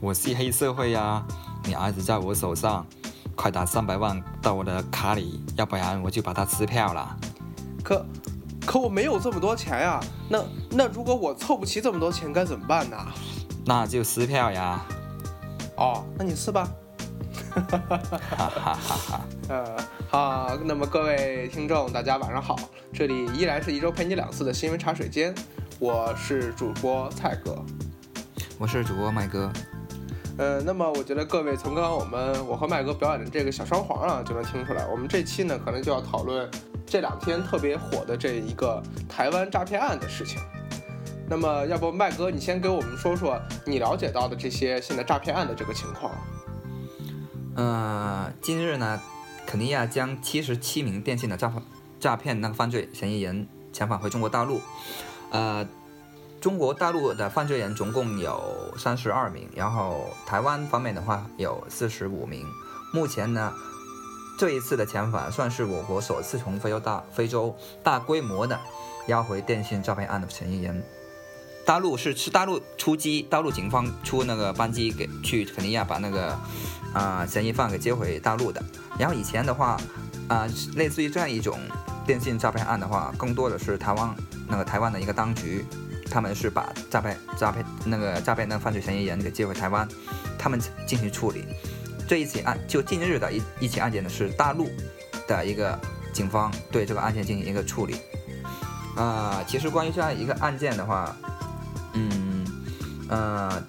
喂，我是黑社会呀，你儿子在我手上，快打三百万到我的卡里，要不然我就把他撕票了。可可我没有这么多钱呀，那那如果我凑不齐这么多钱该怎么办呢？那就撕票呀。哦，那你撕吧。哈哈哈哈哈哈。呃，好，那么各位听众，大家晚上好，这里依然是一周陪你两次的新闻茶水间，我是主播蔡哥。我是主播麦哥。呃，那么我觉得各位从刚刚我们我和麦哥表演的这个小双簧啊，就能听出来，我们这期呢可能就要讨论这两天特别火的这一个台湾诈骗案的事情。那么，要不麦哥你先给我们说说你了解到的这些现在诈骗案的这个情况？呃，近日呢，肯尼亚将七十七名电信的诈诈骗那个犯罪嫌疑人遣返回中国大陆，呃。中国大陆的犯罪人总共有三十二名，然后台湾方面的话有四十五名。目前呢，这一次的遣返算是我国首次从非洲大非洲大规模的押回电信诈骗案的嫌疑人。大陆是是大陆出击，大陆警方出那个班机给去肯尼亚把那个啊嫌疑犯给接回大陆的。然后以前的话啊，类似于这样一种电信诈骗案的话，更多的是台湾那个台湾的一个当局。他们是把诈骗、诈骗那个诈骗的犯罪嫌疑人给接回台湾，他们进行处理。这一起案就近日的一一起案件呢，是大陆的一个警方对这个案件进行一个处理。啊，其实关于这样一个案件的话，嗯，呃，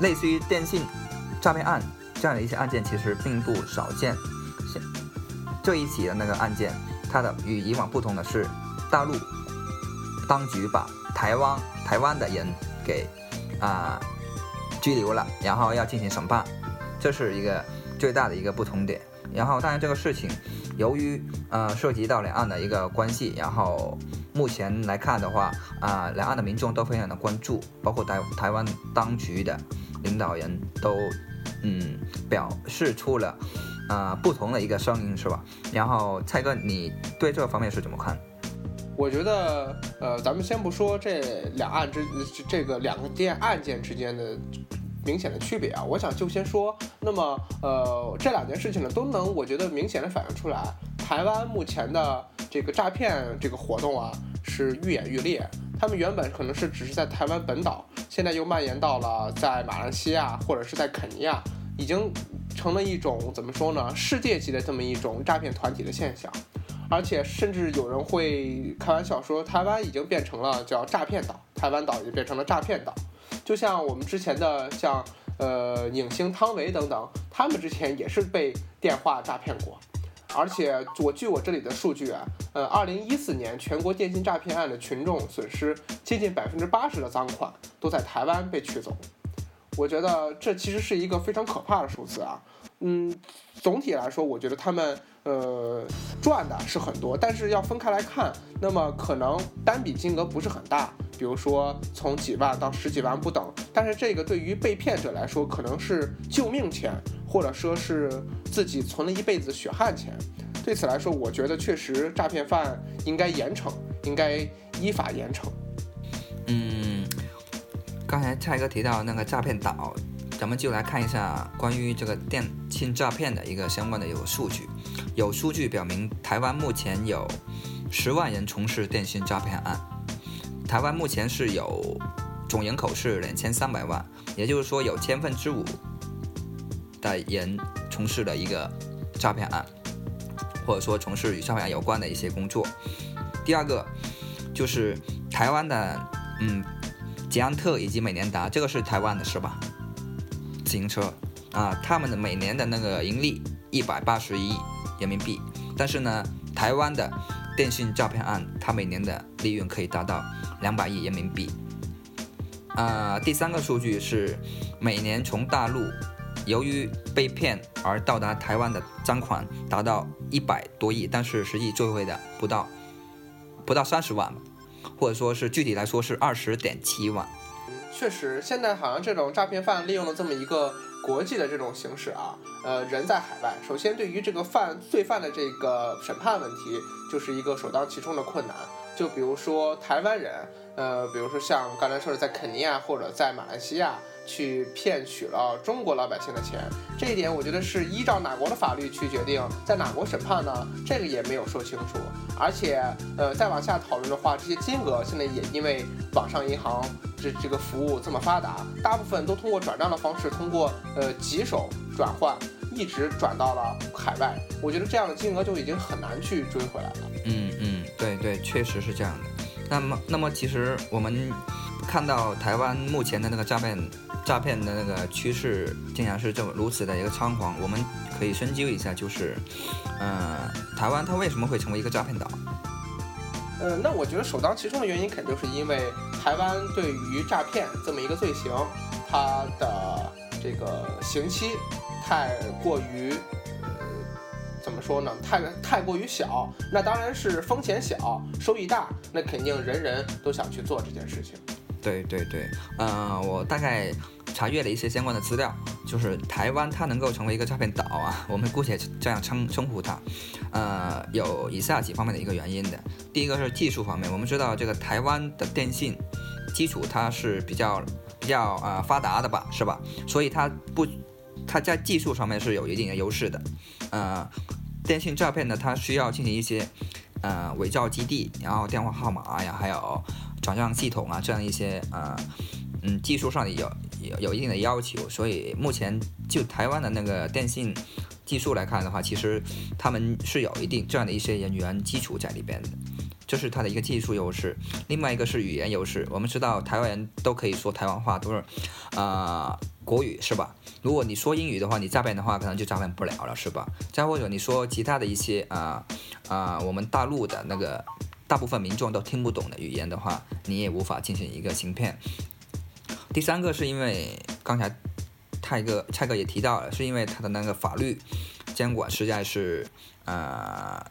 类似于电信诈骗案这样的一些案件，其实并不少见。这一起的那个案件，它的与以往不同的是，大陆当局把台湾。台湾的人给啊拘留了，然后要进行审判，这是一个最大的一个不同点。然后当然这个事情由于呃涉及到两岸的一个关系，然后目前来看的话啊，两岸的民众都非常的关注，包括台台湾当局的领导人都嗯表示出了啊不同的一个声音，是吧？然后蔡哥，你对这方面是怎么看？我觉得，呃，咱们先不说这两案之这个两个件案件之间的明显的区别啊，我想就先说，那么，呃，这两件事情呢，都能我觉得明显的反映出来，台湾目前的这个诈骗这个活动啊，是愈演愈烈。他们原本可能是只是在台湾本岛，现在又蔓延到了在马来西亚或者是在肯尼亚，已经成了一种怎么说呢，世界级的这么一种诈骗团体的现象。而且甚至有人会开玩笑说，台湾已经变成了叫诈骗岛，台湾岛已经变成了诈骗岛。就像我们之前的像呃影星汤唯等等，他们之前也是被电话诈骗过。而且我据我这里的数据啊，呃，二零一四年全国电信诈骗案的群众损失接近百分之八十的赃款都在台湾被取走。我觉得这其实是一个非常可怕的数字啊。嗯，总体来说，我觉得他们。呃，赚的是很多，但是要分开来看，那么可能单笔金额不是很大，比如说从几万到十几万不等。但是这个对于被骗者来说，可能是救命钱，或者说是自己存了一辈子血汗钱。对此来说，我觉得确实诈骗犯应该严惩，应该依法严惩。嗯，刚才蔡哥提到那个诈骗岛，咱们就来看一下关于这个电信诈骗的一个相关的一个数据。有数据表明，台湾目前有十万人从事电信诈骗案。台湾目前是有总人口是两千三百万，也就是说有千分之五的人从事了一个诈骗案，或者说从事与诈骗案有关的一些工作。第二个就是台湾的嗯捷安特以及美年达，这个是台湾的是吧？自行车啊，他们的每年的那个盈利一百八十一亿。人民币，但是呢，台湾的电信诈骗案，它每年的利润可以达到两百亿人民币。啊，第三个数据是每年从大陆由于被骗而到达台湾的赃款达到一百多亿，但是实际追回的不到不到三十万，或者说是具体来说是二十点七万。确实，现在好像这种诈骗犯利用了这么一个。国际的这种形式啊，呃，人在海外，首先对于这个犯罪犯的这个审判问题，就是一个首当其冲的困难。就比如说台湾人，呃，比如说像刚才说的在肯尼亚或者在马来西亚，去骗取了中国老百姓的钱。这一点我觉得是依照哪国的法律去决定，在哪国审判呢？这个也没有说清楚。而且，呃，再往下讨论的话，这些金额现在也因为网上银行这这个服务这么发达，大部分都通过转账的方式，通过呃几手转换，一直转到了海外。我觉得这样的金额就已经很难去追回来了。嗯嗯，对对，确实是这样的。那么，那么其实我们看到台湾目前的那个诈骗诈骗的那个趋势，竟然是这么如此的一个猖狂。我们可以深究一下，就是，呃，台湾它为什么会成为一个诈骗岛？呃，那我觉得首当其冲的原因，肯定是因为台湾对于诈骗这么一个罪行，它的这个刑期太过于呃。怎么说呢？太太过于小，那当然是风险小，收益大，那肯定人人都想去做这件事情。对对对，呃，我大概查阅了一些相关的资料，就是台湾它能够成为一个诈骗岛啊，我们姑且这样称称呼它，呃，有以下几方面的一个原因的。第一个是技术方面，我们知道这个台湾的电信基础它是比较比较呃发达的吧，是吧？所以它不。它在技术上面是有一定的优势的，呃，电信诈骗呢，它需要进行一些，呃，伪造基地，然后电话号码呀，还有转账系统啊，这样一些，呃，嗯，技术上有有一定的要求，所以目前就台湾的那个电信技术来看的话，其实他们是有一定这样的一些人员基础在里边的。这是它的一个技术优势，另外一个是语言优势。我们知道台湾人都可以说台湾话，都是，啊，国语是吧？如果你说英语的话，你诈骗的话可能就诈骗不了了，是吧？再或者你说其他的一些啊啊，我们大陆的那个大部分民众都听不懂的语言的话，你也无法进行一个行骗。第三个是因为刚才泰哥蔡哥也提到了，是因为他的那个法律监管实在是啊。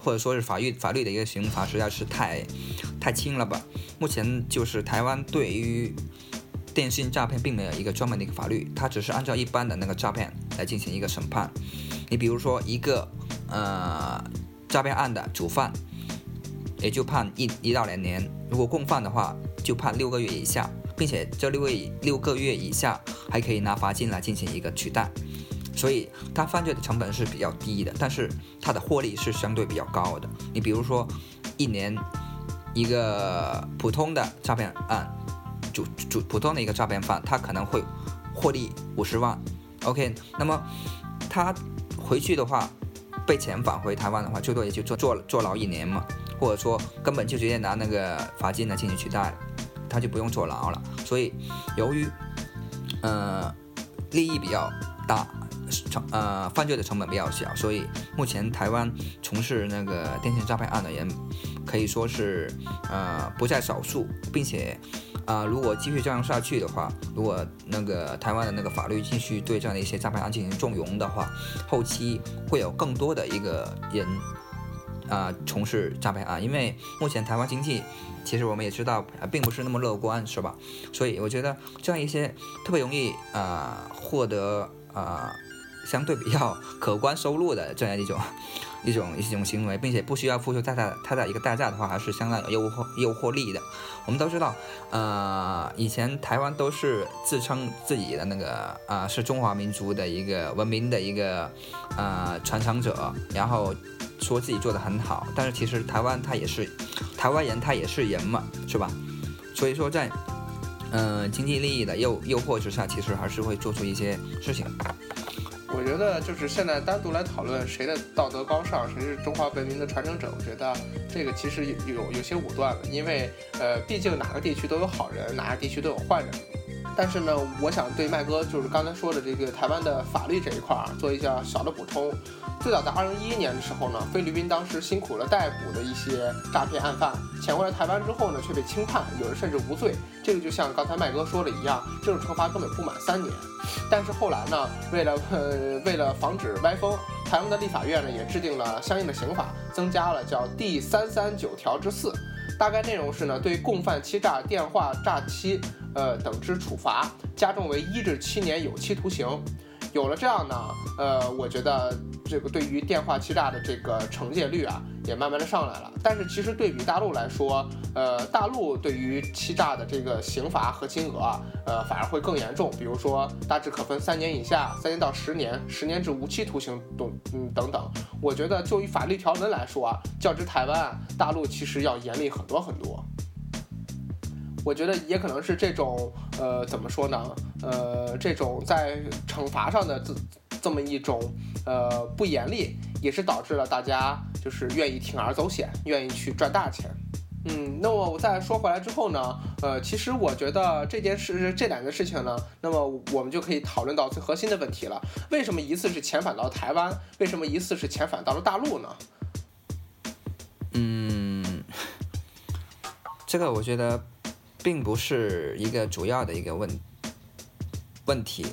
或者说是法律法律的一个刑罚实在是太太轻了吧？目前就是台湾对于电信诈骗并没有一个专门的一个法律，它只是按照一般的那个诈骗来进行一个审判。你比如说一个呃诈骗案的主犯，也就判一一到两年；如果共犯的话，就判六个月以下，并且这六位六个月以下还可以拿罚金来进行一个取代。所以他犯罪的成本是比较低的，但是他的获利是相对比较高的。你比如说，一年一个普通的诈骗案，主主普通的一个诈骗犯，他可能会获利五十万。OK，那么他回去的话，被遣返回台湾的话，最多也就坐坐坐牢一年嘛，或者说根本就直接拿那个罚金来进行取代了，他就不用坐牢了。所以由于呃利益比较大。成呃犯罪的成本比较小，所以目前台湾从事那个电信诈骗案的人可以说是呃不在少数，并且啊如果继续这样下去的话，如果那个台湾的那个法律继续对这样的一些诈骗案进行纵容的话，后期会有更多的一个人啊从事诈骗案，因为目前台湾经济其实我们也知道并不是那么乐观，是吧？所以我觉得这样一些特别容易啊获得啊。相对比较 可观收入的这样一种一种一种行为，并且不需要付出太大太大一个代价的话，还是相当有诱惑诱惑力的。我们都知道，呃，以前台湾都是自称自己的那个啊是中华民族的一个文明的一个呃传承者，然后说自己做的很好。但是其实台湾他也是台湾人，他也是人嘛，是吧？所以说在嗯经济利益的诱诱惑之下，其实还是会做出一些事情。我觉得就是现在单独来讨论谁的道德高尚，谁是中华文明的传承者，我觉得这个其实有有有些武断了，因为呃，毕竟哪个地区都有好人，哪个地区都有坏人。但是呢，我想对麦哥就是刚才说的这个台湾的法律这一块儿做一下小的补充。最早在二零一一年的时候呢，菲律宾当时辛苦了逮捕的一些诈骗案犯，潜回来台湾之后呢，却被轻判，有人甚至无罪。这个就像刚才麦哥说的一样，这种惩罚根本不满三年。但是后来呢，为了呃 为了防止歪风，台湾的立法院呢也制定了相应的刑法，增加了叫第三三九条之四，大概内容是呢，对共犯欺诈、电话诈欺，呃等之处罚，加重为一至七年有期徒刑。有了这样呢，呃，我觉得。这个对于电话欺诈的这个惩戒率啊，也慢慢的上来了。但是其实对比大陆来说，呃，大陆对于欺诈的这个刑罚和金额啊，呃，反而会更严重。比如说，大致可分三年以下、三年到十年、十年至无期徒刑等，嗯等等。我觉得就以法律条文来说啊，较之台湾，大陆其实要严厉很多很多。我觉得也可能是这种，呃，怎么说呢？呃，这种在惩罚上的这这么一种，呃，不严厉，也是导致了大家就是愿意铤而走险，愿意去赚大钱。嗯，那么我再说回来之后呢，呃，其实我觉得这件事这两件事情呢，那么我们就可以讨论到最核心的问题了：为什么一次是遣返到台湾？为什么一次是遣返到了大陆呢？嗯，这个我觉得。并不是一个主要的一个问问题，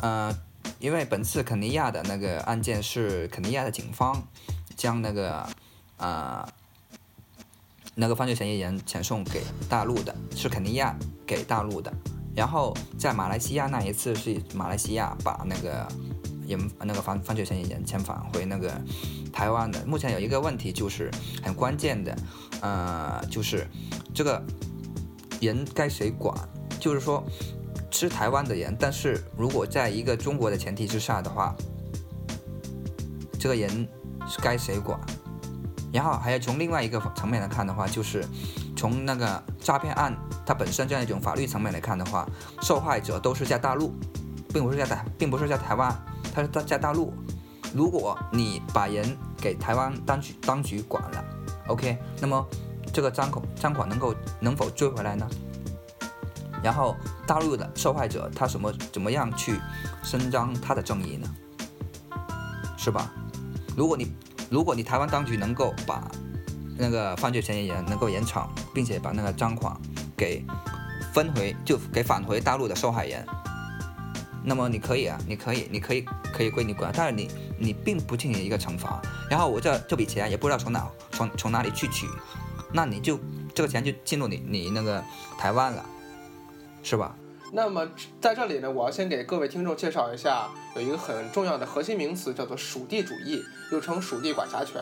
呃，因为本次肯尼亚的那个案件是肯尼亚的警方将那个呃那个犯罪嫌疑人遣送给大陆的，是肯尼亚给大陆的。然后在马来西亚那一次是马来西亚把那个人那个犯犯罪嫌疑人遣返回那个台湾的。目前有一个问题就是很关键的，呃，就是这个。人该谁管？就是说，是台湾的人，但是如果在一个中国的前提之下的话，这个人是该谁管？然后还要从另外一个层面来看的话，就是从那个诈骗案它本身这样一种法律层面来看的话，受害者都是在大陆，并不是在台，并不是在台湾，他是在在大陆。如果你把人给台湾当局当局管了，OK，那么。这个赃款赃款能够能否追回来呢？然后大陆的受害者他什么怎么样去伸张他的正义呢？是吧？如果你如果你台湾当局能够把那个犯罪嫌疑人能够严惩，并且把那个赃款给分回就给返回大陆的受害人，那么你可以啊，你可以你可以可以归你管，但是你你并不进行一个惩罚，然后我这这笔钱也不知道从哪从从哪里去取。那你就这个钱就进入你你那个台湾了，是吧？那么在这里呢，我要先给各位听众介绍一下，有一个很重要的核心名词叫做属地主义，又称属地管辖权。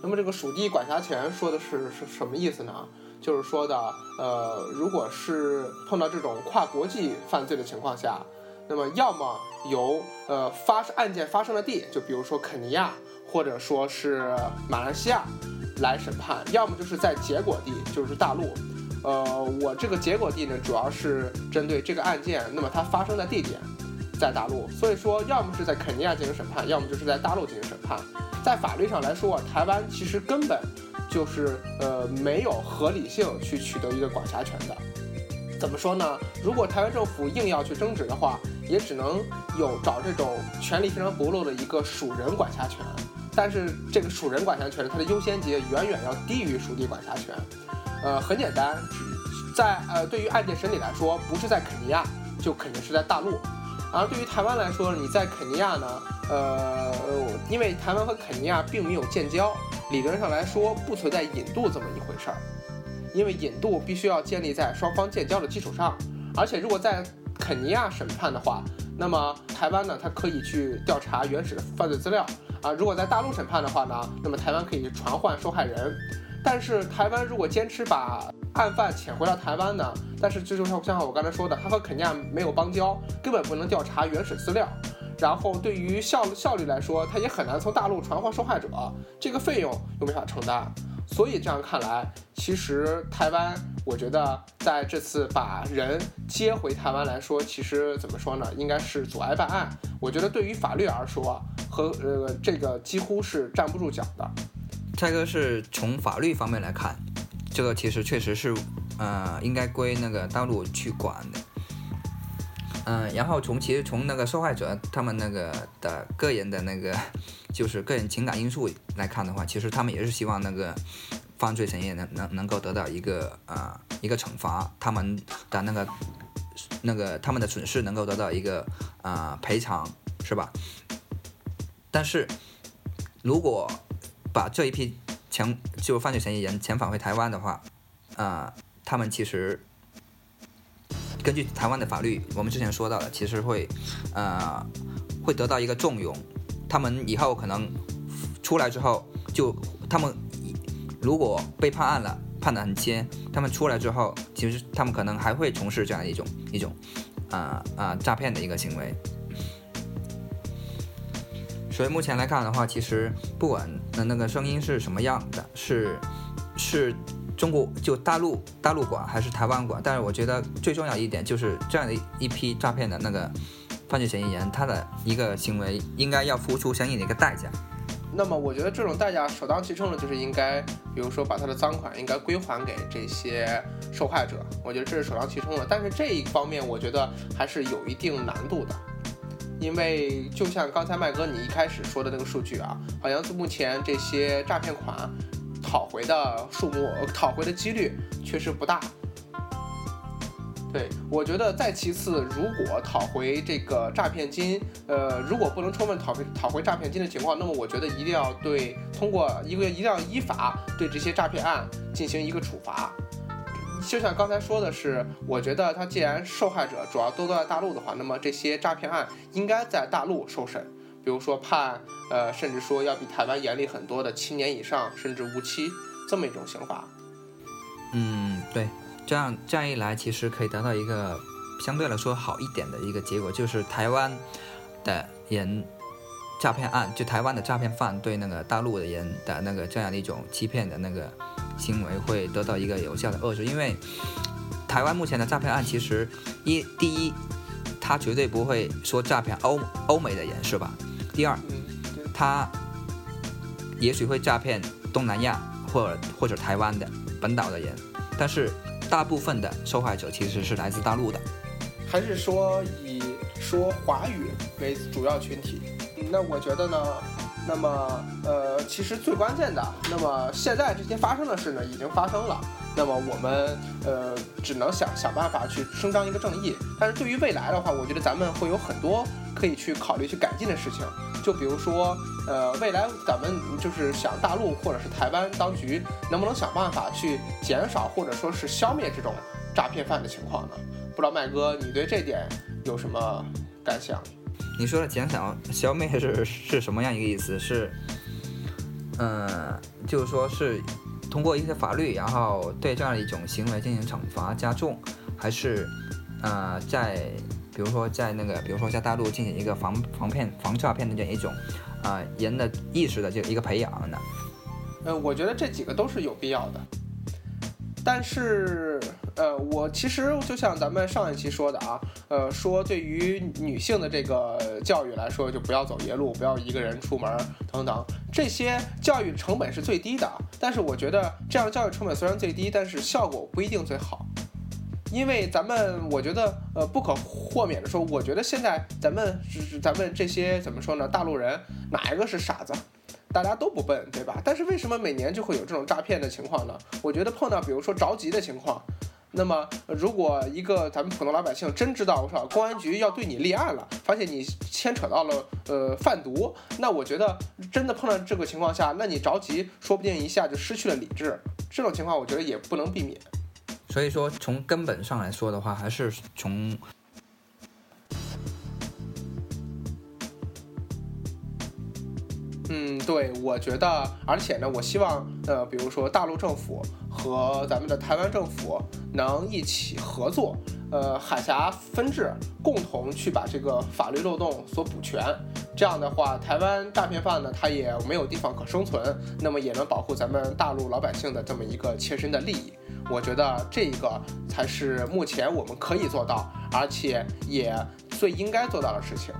那么这个属地管辖权说的是是什么意思呢？就是说的，呃，如果是碰到这种跨国际犯罪的情况下，那么要么由呃发生案件发生的地，就比如说肯尼亚，或者说是马来西亚。来审判，要么就是在结果地，就是大陆。呃，我这个结果地呢，主要是针对这个案件，那么它发生的地点在大陆，所以说要么是在肯尼亚进行审判，要么就是在大陆进行审判。在法律上来说啊，台湾其实根本就是呃没有合理性去取得一个管辖权的。怎么说呢？如果台湾政府硬要去争执的话，也只能有找这种权力非常薄弱的一个属人管辖权。但是这个属人管辖权，它的优先级远远要低于属地管辖权。呃，很简单，在呃对于案件审理来说，不是在肯尼亚，就肯定是在大陆。而对于台湾来说，你在肯尼亚呢，呃，因为台湾和肯尼亚并没有建交，理论上来说不存在引渡这么一回事儿。因为引渡必须要建立在双方建交的基础上，而且如果在肯尼亚审判的话，那么台湾呢，它可以去调查原始的犯罪资料。啊，如果在大陆审判的话呢，那么台湾可以传唤受害人，但是台湾如果坚持把案犯遣回到台湾呢，但是这就像像我刚才说的，他和肯尼亚没有邦交，根本不能调查原始资料，然后对于效效率来说，他也很难从大陆传唤受害者，这个费用又没法承担。所以这样看来，其实台湾，我觉得在这次把人接回台湾来说，其实怎么说呢？应该是阻碍办案。我觉得对于法律而说，和呃这个几乎是站不住脚的。再一个是从法律方面来看，这个其实确实是，呃，应该归那个大陆去管的。嗯，然后从其实从那个受害者他们那个的个人的那个。就是个人情感因素来看的话，其实他们也是希望那个犯罪嫌疑人能能能够得到一个呃一个惩罚，他们的那个那个他们的损失能够得到一个呃赔偿，是吧？但是如果把这一批遣就犯罪嫌疑人遣返回台湾的话，啊，他们其实根据台湾的法律，我们之前说到的，其实会呃会得到一个重用。他们以后可能出来之后，就他们如果被判案了，判得很轻，他们出来之后，其实他们可能还会从事这样一种一种啊啊诈骗的一个行为。所以目前来看的话，其实不管那那个声音是什么样的，是是中国就大陆大陆管还是台湾管，但是我觉得最重要一点就是这样的一批诈骗的那个犯罪嫌疑人，他的一个行为应该要付出相应的一个代价。那么我觉得这种代价首当其冲的就是应该，比如说把他的赃款应该归还给这些受害者，我觉得这是首当其冲的。但是这一方面我觉得还是有一定难度的。因为就像刚才麦哥你一开始说的那个数据啊，好像是目前这些诈骗款讨回的数目、讨回的几率确实不大。对我觉得再其次，如果讨回这个诈骗金，呃，如果不能充分讨回讨回诈骗金的情况，那么我觉得一定要对通过一个一定要依法对这些诈骗案进行一个处罚。就像刚才说的是，我觉得他既然受害者主要都在大陆的话，那么这些诈骗案应该在大陆受审，比如说判，呃，甚至说要比台湾严厉很多的七年以上，甚至无期这么一种刑罚。嗯，对，这样这样一来，其实可以达到一个相对来说好一点的一个结果，就是台湾的人诈骗案，就台湾的诈骗犯对那个大陆的人的那个这样的一种欺骗的那个。行为会得到一个有效的遏制，因为台湾目前的诈骗案其实一第一，他绝对不会说诈骗欧欧美的人是吧？第二，他也许会诈骗东南亚或者或者台湾的本岛的人，但是大部分的受害者其实是来自大陆的，还是说以说华语为主要群体？那我觉得呢？那么，呃，其实最关键的，那么现在这些发生的事呢，已经发生了。那么我们，呃，只能想想办法去伸张一个正义。但是对于未来的话，我觉得咱们会有很多可以去考虑去改进的事情。就比如说，呃，未来咱们就是想大陆或者是台湾当局能不能想办法去减少或者说是消灭这种诈骗犯的情况呢？不知道麦哥，你对这点有什么感想？你说的减少消灭是是什么样一个意思？是，嗯，就是说是通过一些法律，然后对这样的一种行为进行惩罚加重，还是，呃，在比如说在那个比如说在大陆进行一个防防骗防诈骗的这样一种，啊人的意识的这一个培养呢？呃，我觉得这几个都是有必要的，但是。呃，我其实就像咱们上一期说的啊，呃，说对于女性的这个教育来说，就不要走夜路，不要一个人出门等等，这些教育成本是最低的。但是我觉得这样教育成本虽然最低，但是效果不一定最好，因为咱们我觉得呃不可豁免的说，我觉得现在咱们咱们这些怎么说呢？大陆人哪一个是傻子？大家都不笨，对吧？但是为什么每年就会有这种诈骗的情况呢？我觉得碰到比如说着急的情况。那么，如果一个咱们普通老百姓真知道，我说公安局要对你立案了，发现你牵扯到了呃贩毒，那我觉得真的碰到这个情况下，那你着急，说不定一下就失去了理智。这种情况，我觉得也不能避免。所以说，从根本上来说的话，还是从。嗯，对，我觉得，而且呢，我希望，呃，比如说大陆政府和咱们的台湾政府能一起合作，呃，海峡分治，共同去把这个法律漏洞所补全。这样的话，台湾诈骗犯呢，他也没有地方可生存，那么也能保护咱们大陆老百姓的这么一个切身的利益。我觉得这一个才是目前我们可以做到，而且也最应该做到的事情。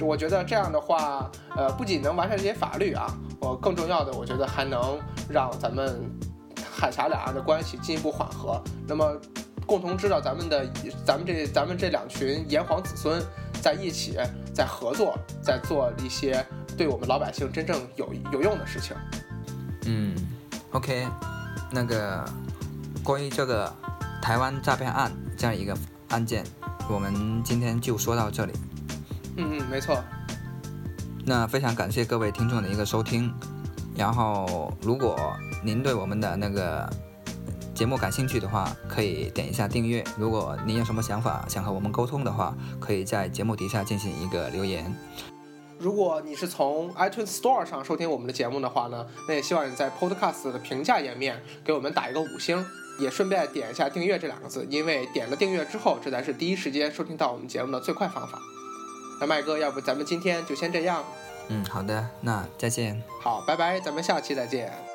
我觉得这样的话，呃，不仅能完善这些法律啊，我更重要的，我觉得还能让咱们海峡两岸的关系进一步缓和。那么，共同知道咱们的咱们这咱们这两群炎黄子孙在一起，在合作，在做一些对我们老百姓真正有有用的事情。嗯，OK，那个关于这个台湾诈骗案这样一个案件，我们今天就说到这里。嗯嗯，没错。那非常感谢各位听众的一个收听，然后如果您对我们的那个节目感兴趣的话，可以点一下订阅。如果您有什么想法想和我们沟通的话，可以在节目底下进行一个留言。如果你是从 iTunes Store 上收听我们的节目的话呢，那也希望你在 Podcast 的评价页面给我们打一个五星，也顺便点一下订阅这两个字，因为点了订阅之后，这才是第一时间收听到我们节目的最快方法。那麦哥，要不咱们今天就先这样？嗯，好的，那再见。好，拜拜，咱们下期再见。